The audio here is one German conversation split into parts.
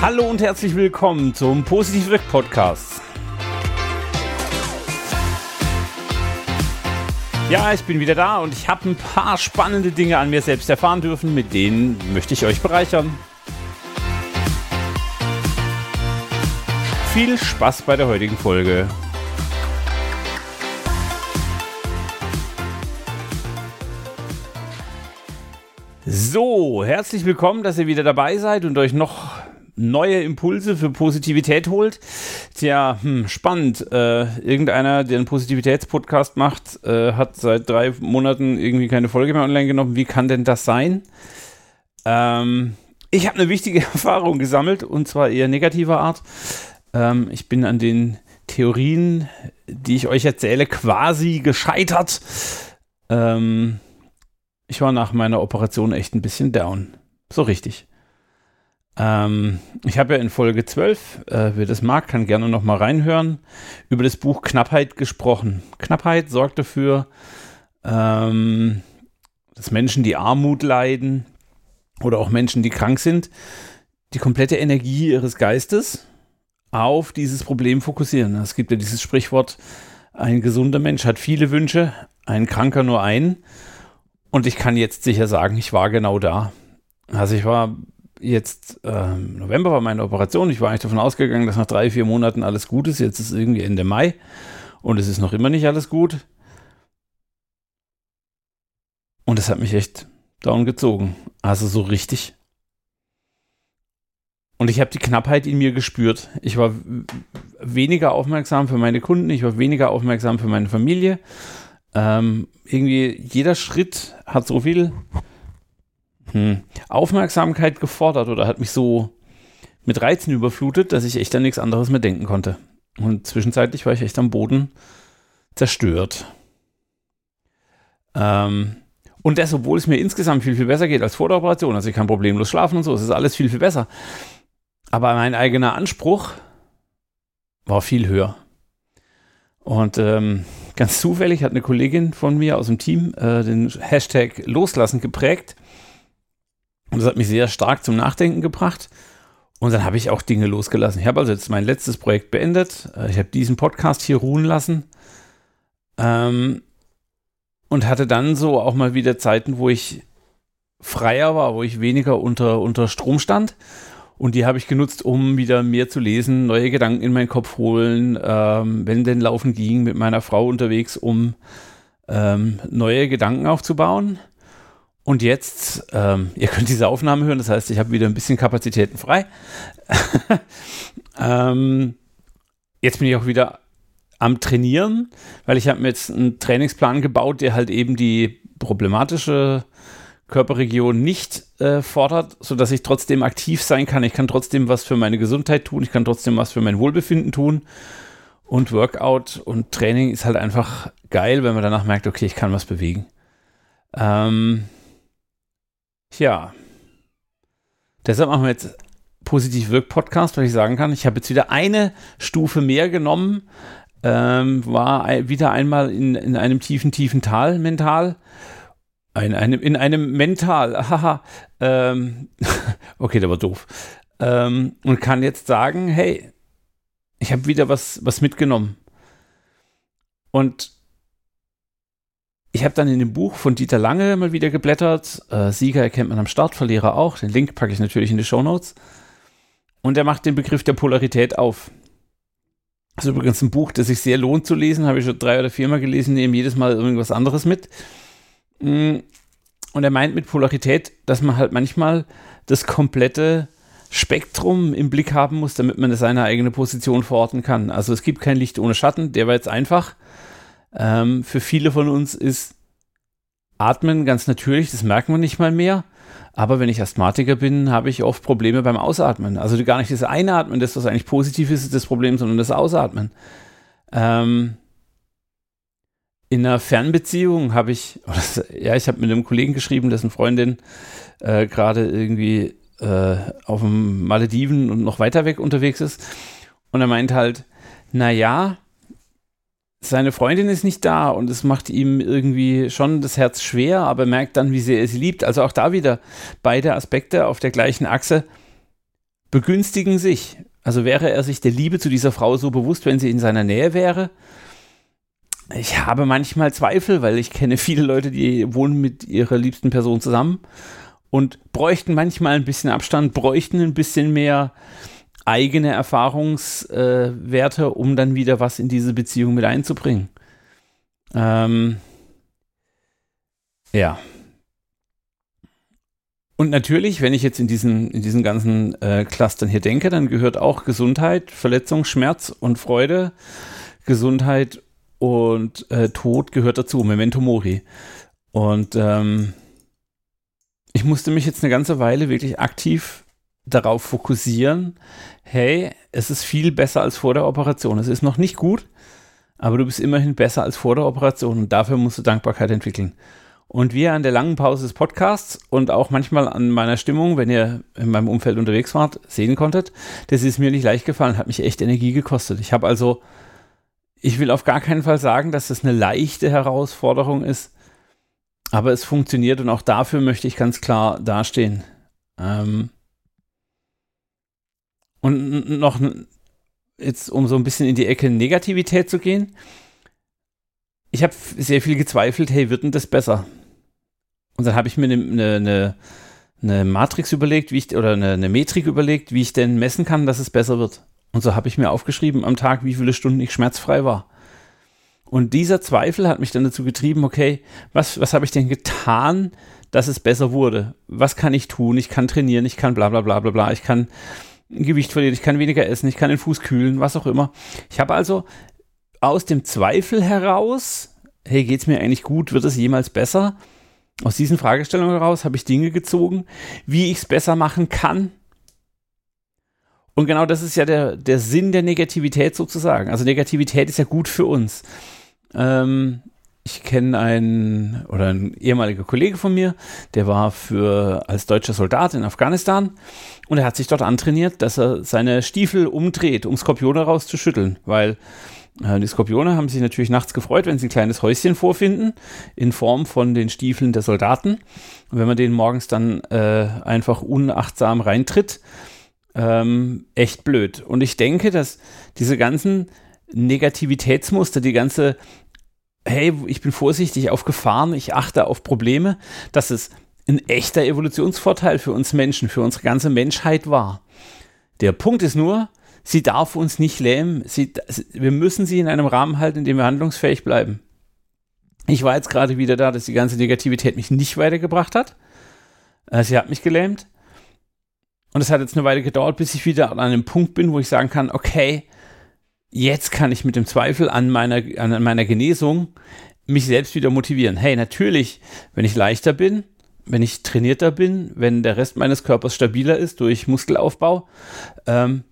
Hallo und herzlich willkommen zum Positiv Wirk Podcast. Ja, ich bin wieder da und ich habe ein paar spannende Dinge an mir selbst erfahren dürfen, mit denen möchte ich euch bereichern. Viel Spaß bei der heutigen Folge. So, herzlich willkommen, dass ihr wieder dabei seid und euch noch neue Impulse für Positivität holt. Tja, hm, spannend. Äh, irgendeiner, der einen Positivitätspodcast macht, äh, hat seit drei Monaten irgendwie keine Folge mehr online genommen. Wie kann denn das sein? Ähm, ich habe eine wichtige Erfahrung gesammelt und zwar eher negativer Art. Ähm, ich bin an den Theorien, die ich euch erzähle, quasi gescheitert. Ähm, ich war nach meiner Operation echt ein bisschen down. So richtig. Ähm, ich habe ja in Folge 12, äh, wer das mag, kann gerne noch mal reinhören, über das Buch Knappheit gesprochen. Knappheit sorgt dafür, ähm, dass Menschen, die Armut leiden oder auch Menschen, die krank sind, die komplette Energie ihres Geistes auf dieses Problem fokussieren. Es gibt ja dieses Sprichwort, ein gesunder Mensch hat viele Wünsche, ein Kranker nur einen. Und ich kann jetzt sicher sagen, ich war genau da. Also ich war jetzt ähm, November war meine Operation. Ich war eigentlich davon ausgegangen, dass nach drei, vier Monaten alles gut ist. Jetzt ist irgendwie Ende Mai und es ist noch immer nicht alles gut. Und es hat mich echt down gezogen. Also so richtig. Und ich habe die Knappheit in mir gespürt. Ich war weniger aufmerksam für meine Kunden, ich war weniger aufmerksam für meine Familie. Ähm, irgendwie jeder Schritt hat so viel hm, Aufmerksamkeit gefordert oder hat mich so mit Reizen überflutet, dass ich echt an nichts anderes mehr denken konnte. Und zwischenzeitlich war ich echt am Boden zerstört. Ähm, und das, obwohl es mir insgesamt viel, viel besser geht als vor der Operation. Also ich kann problemlos schlafen und so, es ist alles viel, viel besser. Aber mein eigener Anspruch war viel höher. Und ähm, ganz zufällig hat eine Kollegin von mir aus dem Team äh, den Hashtag Loslassen geprägt. Und das hat mich sehr stark zum Nachdenken gebracht. Und dann habe ich auch Dinge losgelassen. Ich habe also jetzt mein letztes Projekt beendet. Äh, ich habe diesen Podcast hier ruhen lassen. Ähm, und hatte dann so auch mal wieder Zeiten, wo ich freier war, wo ich weniger unter, unter Strom stand. Und die habe ich genutzt, um wieder mehr zu lesen, neue Gedanken in meinen Kopf holen, ähm, wenn denn laufen ging, mit meiner Frau unterwegs, um ähm, neue Gedanken aufzubauen. Und jetzt, ähm, ihr könnt diese Aufnahme hören, das heißt, ich habe wieder ein bisschen Kapazitäten frei. ähm, jetzt bin ich auch wieder am Trainieren, weil ich habe mir jetzt einen Trainingsplan gebaut, der halt eben die problematische Körperregion nicht äh, fordert, sodass ich trotzdem aktiv sein kann. Ich kann trotzdem was für meine Gesundheit tun, ich kann trotzdem was für mein Wohlbefinden tun. Und Workout und Training ist halt einfach geil, wenn man danach merkt, okay, ich kann was bewegen. Ähm, Tja. Deshalb machen wir jetzt Positiv Wirk Podcast, weil ich sagen kann, ich habe jetzt wieder eine Stufe mehr genommen, ähm, war wieder einmal in, in einem tiefen, tiefen Tal mental. In einem, in einem mental, haha, ähm, okay, der war doof. Ähm, und kann jetzt sagen, hey, ich habe wieder was, was mitgenommen. Und ich habe dann in dem Buch von Dieter Lange mal wieder geblättert. Äh, Sieger erkennt man am Start, Verlierer auch. Den Link packe ich natürlich in die Show Notes. Und er macht den Begriff der Polarität auf. Das ist übrigens ein Buch, das sich sehr lohnt zu lesen. Habe ich schon drei oder viermal gelesen, nehme jedes Mal irgendwas anderes mit. Mm, und er meint mit Polarität, dass man halt manchmal das komplette Spektrum im Blick haben muss, damit man seine eigene Position verorten kann. Also es gibt kein Licht ohne Schatten, der war jetzt einfach. Ähm, für viele von uns ist Atmen ganz natürlich, das merken wir nicht mal mehr. Aber wenn ich Asthmatiker bin, habe ich oft Probleme beim Ausatmen. Also gar nicht das Einatmen, das was eigentlich positiv ist, ist das Problem, sondern das Ausatmen. Ähm, in einer Fernbeziehung habe ich, ja, ich habe mit einem Kollegen geschrieben, dessen Freundin äh, gerade irgendwie äh, auf dem Malediven und noch weiter weg unterwegs ist. Und er meint halt, naja, seine Freundin ist nicht da und es macht ihm irgendwie schon das Herz schwer, aber merkt dann, wie sehr er sie liebt. Also auch da wieder beide Aspekte auf der gleichen Achse. begünstigen sich. Also wäre er sich der Liebe zu dieser Frau so bewusst, wenn sie in seiner Nähe wäre. Ich habe manchmal Zweifel, weil ich kenne viele Leute, die wohnen mit ihrer liebsten Person zusammen und bräuchten manchmal ein bisschen Abstand, bräuchten ein bisschen mehr eigene Erfahrungswerte, äh, um dann wieder was in diese Beziehung mit einzubringen. Ähm, ja. Und natürlich, wenn ich jetzt in diesen, in diesen ganzen äh, Clustern hier denke, dann gehört auch Gesundheit, Verletzung, Schmerz und Freude, Gesundheit und äh, Tod gehört dazu, Memento Mori. Und ähm, ich musste mich jetzt eine ganze Weile wirklich aktiv darauf fokussieren, hey, es ist viel besser als vor der Operation. Es ist noch nicht gut, aber du bist immerhin besser als vor der Operation und dafür musst du Dankbarkeit entwickeln. Und wir an der langen Pause des Podcasts und auch manchmal an meiner Stimmung, wenn ihr in meinem Umfeld unterwegs wart, sehen konntet, das ist mir nicht leicht gefallen, hat mich echt Energie gekostet. Ich habe also, ich will auf gar keinen Fall sagen, dass das eine leichte Herausforderung ist, aber es funktioniert und auch dafür möchte ich ganz klar dastehen. Ähm und noch jetzt, um so ein bisschen in die Ecke Negativität zu gehen, ich habe sehr viel gezweifelt, hey, wird denn das besser? Und dann habe ich mir eine ne, ne, ne Matrix überlegt, wie ich, oder eine, eine Metrik überlegt, wie ich denn messen kann, dass es besser wird. Und so habe ich mir aufgeschrieben am Tag, wie viele Stunden ich schmerzfrei war. Und dieser Zweifel hat mich dann dazu getrieben, okay, was, was habe ich denn getan, dass es besser wurde? Was kann ich tun? Ich kann trainieren, ich kann bla bla bla bla bla, ich kann Gewicht verlieren, ich kann weniger essen, ich kann den Fuß kühlen, was auch immer. Ich habe also aus dem Zweifel heraus, hey, geht es mir eigentlich gut, wird es jemals besser? Aus diesen Fragestellungen heraus habe ich Dinge gezogen, wie ich es besser machen kann. Und genau das ist ja der, der Sinn der Negativität sozusagen. Also Negativität ist ja gut für uns. Ähm, ich kenne einen oder ein ehemaliger Kollege von mir, der war für als deutscher Soldat in Afghanistan und er hat sich dort antrainiert, dass er seine Stiefel umdreht, um Skorpione rauszuschütteln, weil äh, die Skorpione haben sich natürlich nachts gefreut, wenn sie ein kleines Häuschen vorfinden, in Form von den Stiefeln der Soldaten. Und wenn man denen morgens dann äh, einfach unachtsam reintritt, ähm, echt blöd. Und ich denke, dass diese ganzen Negativitätsmuster, die ganze, hey, ich bin vorsichtig auf Gefahren, ich achte auf Probleme, dass es ein echter Evolutionsvorteil für uns Menschen, für unsere ganze Menschheit war. Der Punkt ist nur, sie darf uns nicht lähmen. Sie, wir müssen sie in einem Rahmen halten, in dem wir handlungsfähig bleiben. Ich war jetzt gerade wieder da, dass die ganze Negativität mich nicht weitergebracht hat. Äh, sie hat mich gelähmt. Und es hat jetzt eine Weile gedauert, bis ich wieder an einem Punkt bin, wo ich sagen kann, okay, jetzt kann ich mit dem Zweifel an meiner, an meiner Genesung mich selbst wieder motivieren. Hey, natürlich, wenn ich leichter bin, wenn ich trainierter bin, wenn der Rest meines Körpers stabiler ist durch Muskelaufbau, ähm,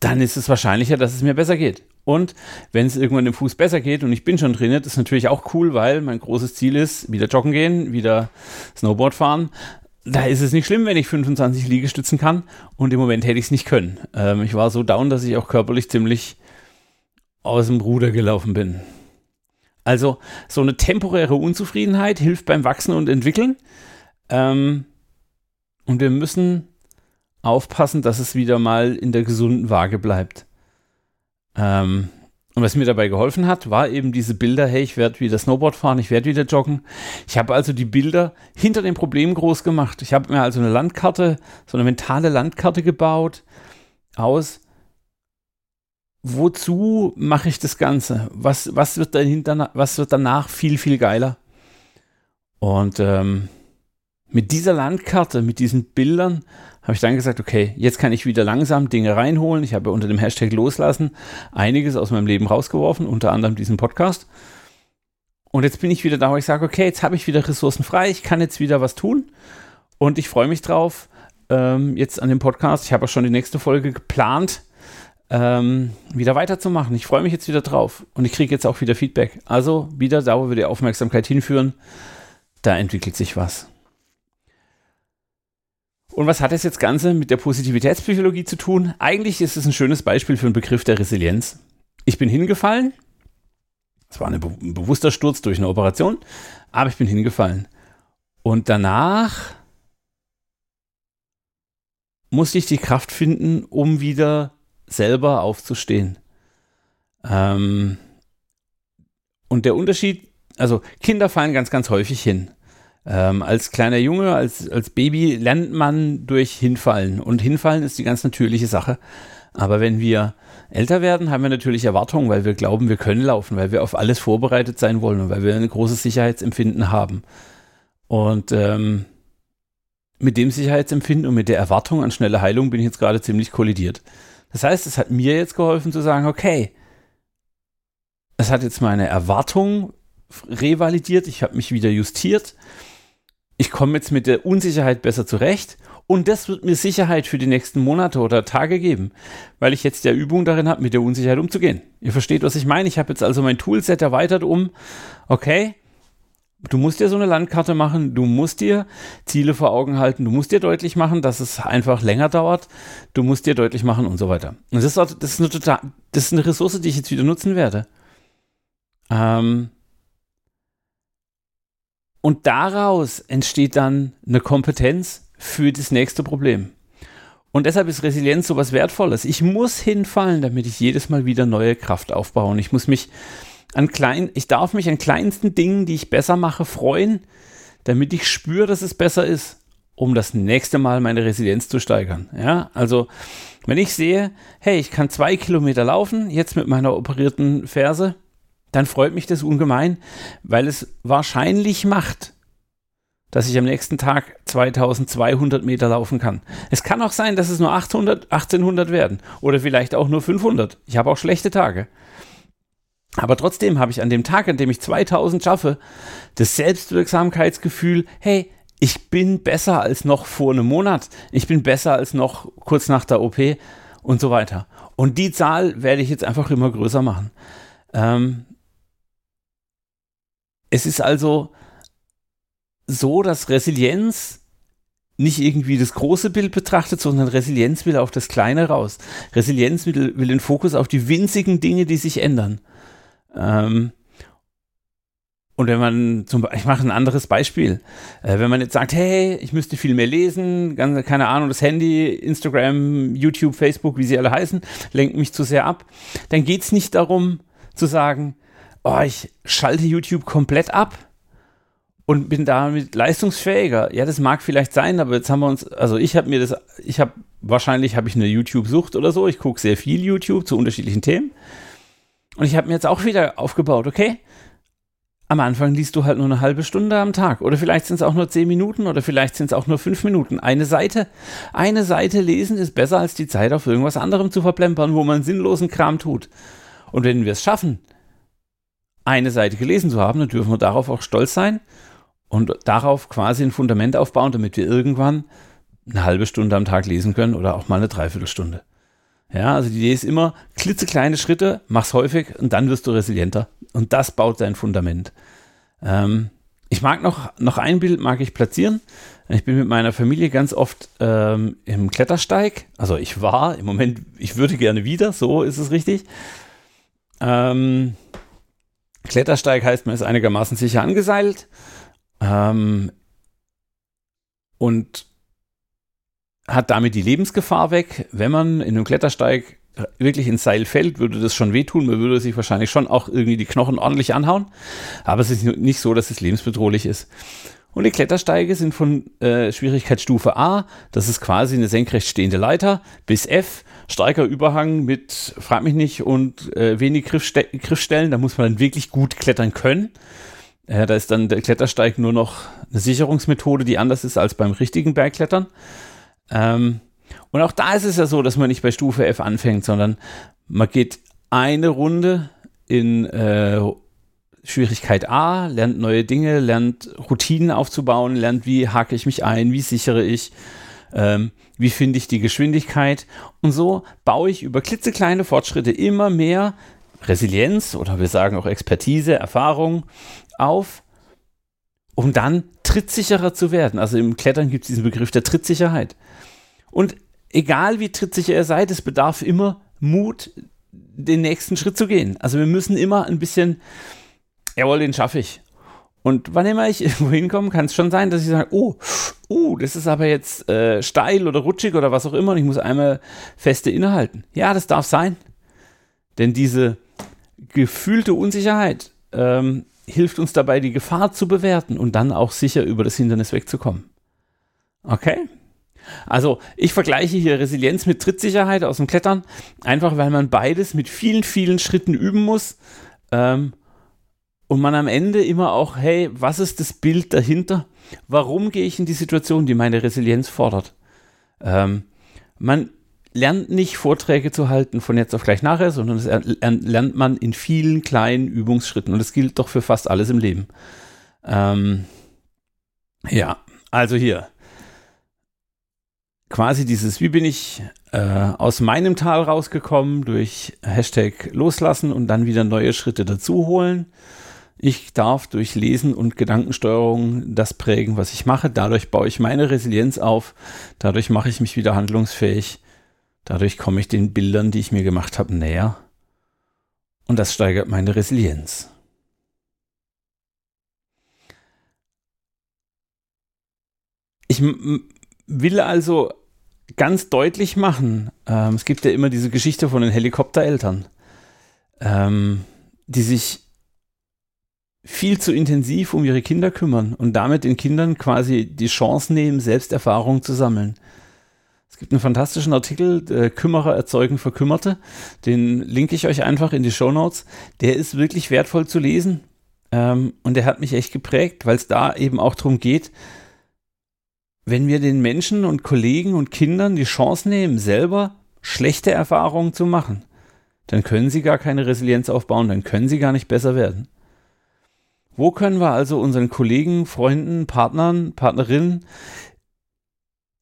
dann ist es wahrscheinlicher, dass es mir besser geht. Und wenn es irgendwann dem Fuß besser geht und ich bin schon trainiert, ist natürlich auch cool, weil mein großes Ziel ist, wieder joggen gehen, wieder Snowboard fahren. Da ist es nicht schlimm, wenn ich 25 Liegestützen kann und im Moment hätte ich es nicht können. Ähm, ich war so down, dass ich auch körperlich ziemlich aus dem Ruder gelaufen bin. Also so eine temporäre Unzufriedenheit hilft beim Wachsen und Entwickeln. Ähm, und wir müssen aufpassen, dass es wieder mal in der gesunden Waage bleibt. Ähm, und was mir dabei geholfen hat, war eben diese Bilder, hey, ich werde wieder Snowboard fahren, ich werde wieder joggen. Ich habe also die Bilder hinter dem Problem groß gemacht. Ich habe mir also eine Landkarte, so eine mentale Landkarte gebaut aus, wozu mache ich das Ganze? Was, was, wird dahinter, was wird danach viel, viel geiler? Und ähm, mit dieser Landkarte, mit diesen Bildern, habe ich dann gesagt, okay, jetzt kann ich wieder langsam Dinge reinholen. Ich habe unter dem Hashtag loslassen einiges aus meinem Leben rausgeworfen, unter anderem diesen Podcast. Und jetzt bin ich wieder da, wo ich sage, okay, jetzt habe ich wieder Ressourcen frei, ich kann jetzt wieder was tun. Und ich freue mich drauf, ähm, jetzt an dem Podcast. Ich habe auch schon die nächste Folge geplant, ähm, wieder weiterzumachen. Ich freue mich jetzt wieder drauf. Und ich kriege jetzt auch wieder Feedback. Also wieder da, wo wir die Aufmerksamkeit hinführen, da entwickelt sich was. Und was hat das jetzt Ganze mit der Positivitätspsychologie zu tun? Eigentlich ist es ein schönes Beispiel für einen Begriff der Resilienz. Ich bin hingefallen. Es war ein bewusster Sturz durch eine Operation, aber ich bin hingefallen. Und danach musste ich die Kraft finden, um wieder selber aufzustehen. Ähm, und der Unterschied, also Kinder fallen ganz, ganz häufig hin. Ähm, als kleiner Junge, als, als Baby lernt man durch Hinfallen. Und Hinfallen ist die ganz natürliche Sache. Aber wenn wir älter werden, haben wir natürlich Erwartungen, weil wir glauben, wir können laufen, weil wir auf alles vorbereitet sein wollen und weil wir ein großes Sicherheitsempfinden haben. Und ähm, mit dem Sicherheitsempfinden und mit der Erwartung an schnelle Heilung bin ich jetzt gerade ziemlich kollidiert. Das heißt, es hat mir jetzt geholfen zu sagen, okay, es hat jetzt meine Erwartung revalidiert, ich habe mich wieder justiert, ich komme jetzt mit der Unsicherheit besser zurecht und das wird mir Sicherheit für die nächsten Monate oder Tage geben, weil ich jetzt ja Übung darin habe, mit der Unsicherheit umzugehen. Ihr versteht, was ich meine. Ich habe jetzt also mein Toolset erweitert um, okay, du musst dir so eine Landkarte machen, du musst dir Ziele vor Augen halten, du musst dir deutlich machen, dass es einfach länger dauert, du musst dir deutlich machen und so weiter. Und das ist, das ist, eine, total, das ist eine Ressource, die ich jetzt wieder nutzen werde. Ähm, und daraus entsteht dann eine Kompetenz für das nächste Problem. Und deshalb ist Resilienz so was Wertvolles. Ich muss hinfallen, damit ich jedes Mal wieder neue Kraft aufbaue. Und ich muss mich an kleinen, ich darf mich an kleinsten Dingen, die ich besser mache, freuen, damit ich spüre, dass es besser ist, um das nächste Mal meine Resilienz zu steigern. Ja, also wenn ich sehe, hey, ich kann zwei Kilometer laufen, jetzt mit meiner operierten Ferse, dann freut mich das ungemein, weil es wahrscheinlich macht, dass ich am nächsten Tag 2200 Meter laufen kann. Es kann auch sein, dass es nur 800, 1800 werden oder vielleicht auch nur 500. Ich habe auch schlechte Tage. Aber trotzdem habe ich an dem Tag, an dem ich 2000 schaffe, das Selbstwirksamkeitsgefühl, hey, ich bin besser als noch vor einem Monat. Ich bin besser als noch kurz nach der OP und so weiter. Und die Zahl werde ich jetzt einfach immer größer machen. Ähm, es ist also so, dass Resilienz nicht irgendwie das große Bild betrachtet, sondern Resilienz will auf das Kleine raus. Resilienz will, will den Fokus auf die winzigen Dinge, die sich ändern. Ähm, und wenn man zum Beispiel, ich mache ein anderes Beispiel, äh, wenn man jetzt sagt, hey, ich müsste viel mehr lesen, ganz, keine Ahnung, das Handy, Instagram, YouTube, Facebook, wie sie alle heißen, lenkt mich zu sehr ab, dann geht es nicht darum zu sagen, oh, ich schalte YouTube komplett ab und bin damit leistungsfähiger. Ja, das mag vielleicht sein, aber jetzt haben wir uns, also ich habe mir das, ich habe, wahrscheinlich habe ich eine YouTube-Sucht oder so, ich gucke sehr viel YouTube zu unterschiedlichen Themen. Und ich habe mir jetzt auch wieder aufgebaut, okay, am Anfang liest du halt nur eine halbe Stunde am Tag oder vielleicht sind es auch nur zehn Minuten oder vielleicht sind es auch nur fünf Minuten. Eine Seite, eine Seite lesen ist besser als die Zeit auf irgendwas anderem zu verplempern, wo man sinnlosen Kram tut. Und wenn wir es schaffen, eine Seite gelesen zu haben, dann dürfen wir darauf auch stolz sein und darauf quasi ein Fundament aufbauen, damit wir irgendwann eine halbe Stunde am Tag lesen können oder auch mal eine Dreiviertelstunde. Ja, also die Idee ist immer, klitzekleine Schritte, mach's häufig und dann wirst du resilienter. Und das baut dein Fundament. Ähm, ich mag noch, noch ein Bild mag ich platzieren. Ich bin mit meiner Familie ganz oft ähm, im Klettersteig. Also ich war, im Moment, ich würde gerne wieder, so ist es richtig. Ähm, Klettersteig heißt, man ist einigermaßen sicher angeseilt. Ähm, und hat damit die Lebensgefahr weg. Wenn man in einem Klettersteig wirklich ins Seil fällt, würde das schon wehtun. Man würde sich wahrscheinlich schon auch irgendwie die Knochen ordentlich anhauen. Aber es ist nicht so, dass es lebensbedrohlich ist. Und die Klettersteige sind von äh, Schwierigkeitsstufe A, das ist quasi eine senkrecht stehende Leiter, bis F, starker Überhang mit, frag mich nicht, und äh, wenig Griffste Griffstellen. Da muss man dann wirklich gut klettern können. Äh, da ist dann der Klettersteig nur noch eine Sicherungsmethode, die anders ist als beim richtigen Bergklettern. Ähm, und auch da ist es ja so, dass man nicht bei Stufe F anfängt, sondern man geht eine Runde in äh, Schwierigkeit A, lernt neue Dinge, lernt Routinen aufzubauen, lernt, wie hake ich mich ein, wie sichere ich, ähm, wie finde ich die Geschwindigkeit. Und so baue ich über klitzekleine Fortschritte immer mehr Resilienz oder wir sagen auch Expertise, Erfahrung auf, um dann trittsicherer zu werden. Also im Klettern gibt es diesen Begriff der Trittsicherheit. Und egal wie trittsicher ihr seid, es bedarf immer Mut, den nächsten Schritt zu gehen. Also wir müssen immer ein bisschen, jawohl, den schaffe ich. Und wann immer ich irgendwo hinkomme, kann es schon sein, dass ich sage, oh, oh, das ist aber jetzt äh, steil oder rutschig oder was auch immer und ich muss einmal feste innehalten. Ja, das darf sein. Denn diese gefühlte Unsicherheit ähm, hilft uns dabei, die Gefahr zu bewerten und dann auch sicher über das Hindernis wegzukommen. Okay? Also ich vergleiche hier Resilienz mit Trittsicherheit aus dem Klettern, einfach weil man beides mit vielen, vielen Schritten üben muss. Ähm, und man am Ende immer auch, hey, was ist das Bild dahinter? Warum gehe ich in die Situation, die meine Resilienz fordert? Ähm, man lernt nicht Vorträge zu halten von jetzt auf gleich nachher, sondern das lernt man in vielen kleinen Übungsschritten. Und das gilt doch für fast alles im Leben. Ähm, ja, also hier. Quasi dieses, wie bin ich äh, aus meinem Tal rausgekommen durch Hashtag loslassen und dann wieder neue Schritte dazu holen. Ich darf durch Lesen und Gedankensteuerung das prägen, was ich mache. Dadurch baue ich meine Resilienz auf. Dadurch mache ich mich wieder handlungsfähig. Dadurch komme ich den Bildern, die ich mir gemacht habe, näher. Und das steigert meine Resilienz. Ich will also ganz deutlich machen, ähm, es gibt ja immer diese Geschichte von den Helikoptereltern, ähm, die sich viel zu intensiv um ihre Kinder kümmern und damit den Kindern quasi die Chance nehmen, Selbsterfahrung zu sammeln. Es gibt einen fantastischen Artikel, äh, Kümmerer erzeugen Verkümmerte. Den linke ich euch einfach in die Show Notes. Der ist wirklich wertvoll zu lesen. Ähm, und der hat mich echt geprägt, weil es da eben auch darum geht, wenn wir den Menschen und Kollegen und Kindern die Chance nehmen, selber schlechte Erfahrungen zu machen, dann können sie gar keine Resilienz aufbauen, dann können sie gar nicht besser werden. Wo können wir also unseren Kollegen, Freunden, Partnern, Partnerinnen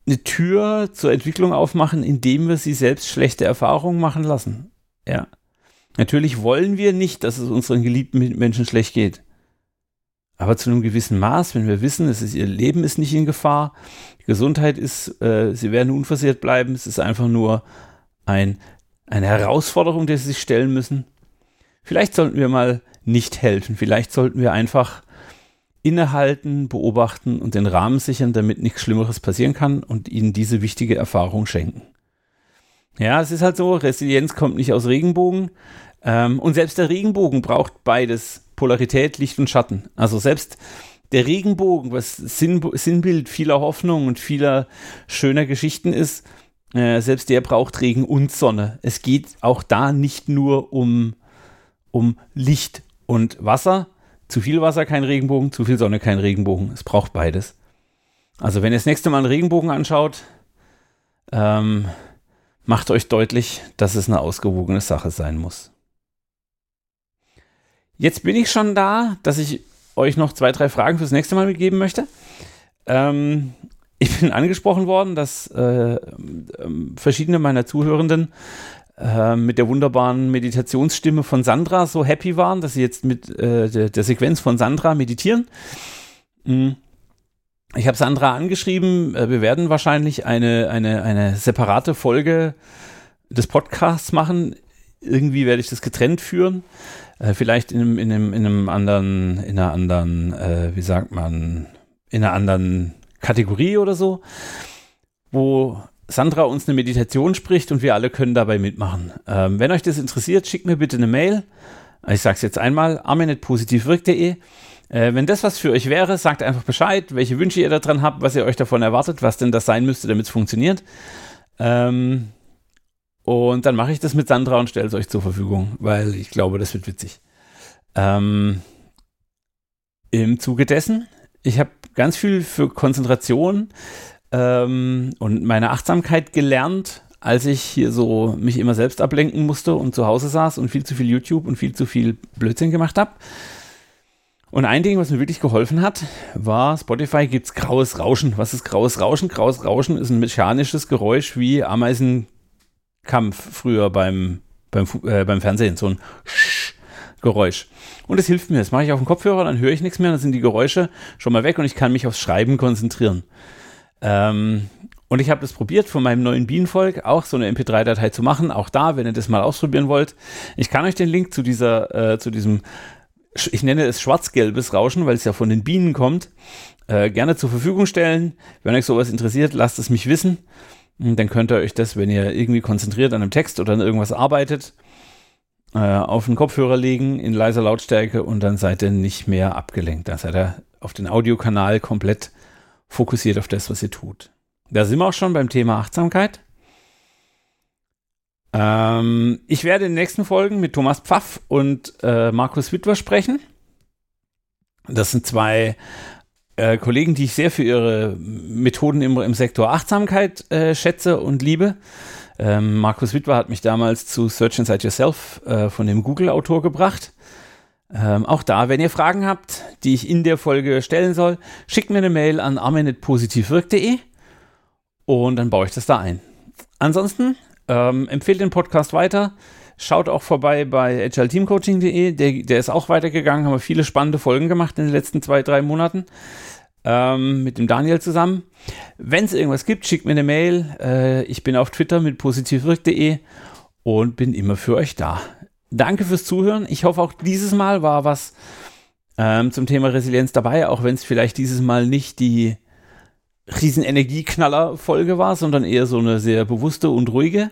eine Tür zur Entwicklung aufmachen, indem wir sie selbst schlechte Erfahrungen machen lassen? Ja. Natürlich wollen wir nicht, dass es unseren geliebten Menschen schlecht geht. Aber zu einem gewissen Maß, wenn wir wissen, es ist, ihr Leben ist nicht in Gefahr, Gesundheit ist, äh, sie werden unversehrt bleiben, es ist einfach nur ein, eine Herausforderung, der sie sich stellen müssen. Vielleicht sollten wir mal nicht helfen. Vielleicht sollten wir einfach innehalten, beobachten und den Rahmen sichern, damit nichts Schlimmeres passieren kann und ihnen diese wichtige Erfahrung schenken. Ja, es ist halt so, Resilienz kommt nicht aus Regenbogen. Ähm, und selbst der Regenbogen braucht beides, Polarität, Licht und Schatten. Also selbst der Regenbogen, was Sinn, Sinnbild vieler Hoffnung und vieler schöner Geschichten ist, äh, selbst der braucht Regen und Sonne. Es geht auch da nicht nur um, um Licht und Wasser. Zu viel Wasser kein Regenbogen, zu viel Sonne kein Regenbogen. Es braucht beides. Also wenn ihr das nächste Mal einen Regenbogen anschaut, ähm, macht euch deutlich, dass es eine ausgewogene Sache sein muss. Jetzt bin ich schon da, dass ich euch noch zwei, drei Fragen fürs nächste Mal mitgeben möchte. Ähm, ich bin angesprochen worden, dass äh, äh, verschiedene meiner Zuhörenden äh, mit der wunderbaren Meditationsstimme von Sandra so happy waren, dass sie jetzt mit äh, der, der, Sequenz von Sandra meditieren. Mhm. Ich habe Sandra angeschrieben, äh, wir werden wahrscheinlich eine, eine, eine separate Folge des Podcasts machen. Irgendwie werde ich das getrennt führen. Äh, vielleicht in einem, in, einem, in einem anderen, in einer anderen, äh, wie sagt man, in einer anderen Kategorie oder so, wo Sandra uns eine Meditation spricht und wir alle können dabei mitmachen. Ähm, wenn euch das interessiert, schickt mir bitte eine Mail. Ich sage es jetzt einmal, arminetpositivwirk.de. Äh, wenn das was für euch wäre, sagt einfach Bescheid, welche Wünsche ihr daran habt, was ihr euch davon erwartet, was denn das sein müsste, damit es funktioniert. Ähm, und dann mache ich das mit Sandra und stelle es euch zur Verfügung, weil ich glaube, das wird witzig. Ähm, Im Zuge dessen, ich habe ganz viel für Konzentration ähm, und meine Achtsamkeit gelernt, als ich hier so mich immer selbst ablenken musste und zu Hause saß und viel zu viel YouTube und viel zu viel Blödsinn gemacht habe. Und ein Ding, was mir wirklich geholfen hat, war, Spotify gibt es graues Rauschen. Was ist graues Rauschen? Graues Rauschen ist ein mechanisches Geräusch wie Ameisenkampf früher beim, beim, äh, beim Fernsehen. So ein Geräusch. Und es hilft mir. Das mache ich auf dem Kopfhörer, dann höre ich nichts mehr, dann sind die Geräusche schon mal weg und ich kann mich aufs Schreiben konzentrieren. Ähm, und ich habe das probiert von meinem neuen Bienenvolk auch so eine MP3-Datei zu machen. Auch da, wenn ihr das mal ausprobieren wollt. Ich kann euch den Link zu dieser, äh, zu diesem ich nenne es schwarz-gelbes Rauschen, weil es ja von den Bienen kommt, äh, gerne zur Verfügung stellen. Wenn euch sowas interessiert, lasst es mich wissen. Dann könnt ihr euch das, wenn ihr irgendwie konzentriert an einem Text oder an irgendwas arbeitet, äh, auf den Kopfhörer legen in leiser Lautstärke und dann seid ihr nicht mehr abgelenkt. Da seid ihr auf den Audiokanal komplett fokussiert auf das, was ihr tut. Da sind wir auch schon beim Thema Achtsamkeit. Ähm, ich werde in den nächsten Folgen mit Thomas Pfaff und äh, Markus Wittwer sprechen. Das sind zwei äh, Kollegen, die ich sehr für ihre Methoden im, im Sektor Achtsamkeit äh, schätze und liebe. Ähm, Markus Wittwer hat mich damals zu Search Inside Yourself äh, von dem Google-Autor gebracht. Ähm, auch da, wenn ihr Fragen habt, die ich in der Folge stellen soll, schickt mir eine Mail an armin.positivwirk.de und dann baue ich das da ein. Ansonsten ähm, empfehlt den Podcast weiter. Schaut auch vorbei bei agileteamcoaching.de. Der, der ist auch weitergegangen, haben wir viele spannende Folgen gemacht in den letzten zwei, drei Monaten. Ähm, mit dem Daniel zusammen. Wenn es irgendwas gibt, schickt mir eine Mail. Äh, ich bin auf Twitter mit positivwirk.de und bin immer für euch da. Danke fürs Zuhören. Ich hoffe, auch dieses Mal war was ähm, zum Thema Resilienz dabei, auch wenn es vielleicht dieses Mal nicht die riesen Energieknaller-Folge war, sondern eher so eine sehr bewusste und ruhige.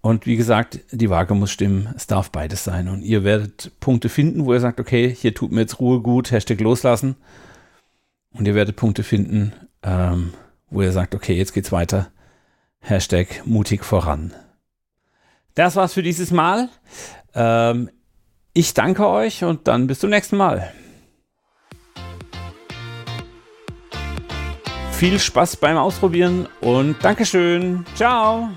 Und wie gesagt, die Waage muss stimmen. Es darf beides sein. Und ihr werdet Punkte finden, wo ihr sagt, okay, hier tut mir jetzt Ruhe gut, Hashtag loslassen. Und ihr werdet Punkte finden, ähm, wo ihr sagt, okay, jetzt geht's weiter. Hashtag mutig voran. Das war's für dieses Mal. Ähm, ich danke euch und dann bis zum nächsten Mal. Viel Spaß beim Ausprobieren und Dankeschön. Ciao.